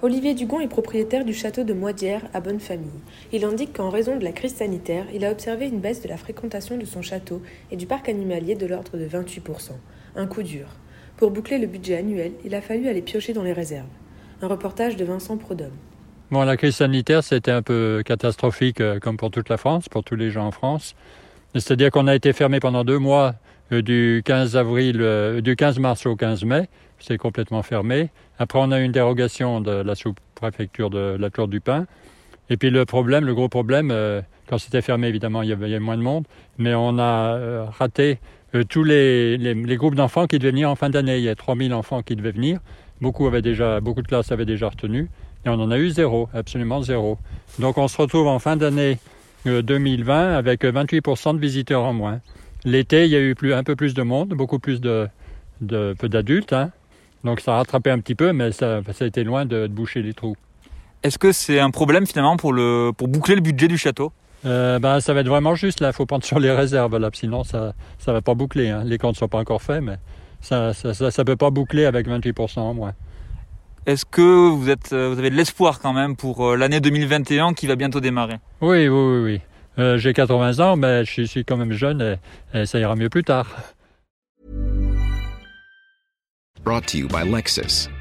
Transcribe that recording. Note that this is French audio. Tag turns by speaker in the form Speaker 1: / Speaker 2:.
Speaker 1: Olivier Dugon est propriétaire du château de Moitière à Bonnefamille. Il indique qu'en raison de la crise sanitaire, il a observé une baisse de la fréquentation de son château et du parc animalier de l'ordre de 28%. Un coup dur. Pour boucler le budget annuel, il a fallu aller piocher dans les réserves. Un reportage de Vincent Prodhomme.
Speaker 2: Bon, la crise sanitaire, c'était un peu catastrophique, euh, comme pour toute la France, pour tous les gens en France. C'est-à-dire qu'on a été fermé pendant deux mois, du 15 avril, euh, du 15 mars au 15 mai. C'est complètement fermé. Après, on a une dérogation de la sous-préfecture de la Tour du Pin. Et puis le problème, le gros problème, quand c'était fermé, évidemment, il y avait moins de monde, mais on a raté tous les, les, les groupes d'enfants qui devaient venir en fin d'année. Il y a 3000 enfants qui devaient venir. Beaucoup avaient déjà, beaucoup de classes avaient déjà retenu. Et on en a eu zéro, absolument zéro. Donc on se retrouve en fin d'année 2020 avec 28% de visiteurs en moins. L'été, il y a eu plus, un peu plus de monde, beaucoup plus de, de peu d'adultes. Hein. Donc ça a rattrapé un petit peu, mais ça, ça a été loin de, de boucher les trous.
Speaker 3: Est-ce que c'est un problème finalement pour, le, pour boucler le budget du château?
Speaker 2: Euh, bah, Ça va être vraiment juste là, il faut prendre sur les réserves là, sinon ça ne va pas boucler. Hein. Les comptes ne sont pas encore faits, mais ça ne ça, ça, ça, peut pas boucler avec 28% en moins.
Speaker 3: Est-ce que vous, êtes, vous avez de l'espoir quand même pour l'année 2021 qui va bientôt démarrer?
Speaker 2: Oui, oui, oui. oui. Euh, J'ai 80 ans, mais je suis quand même jeune et, ça ira mieux plus tard.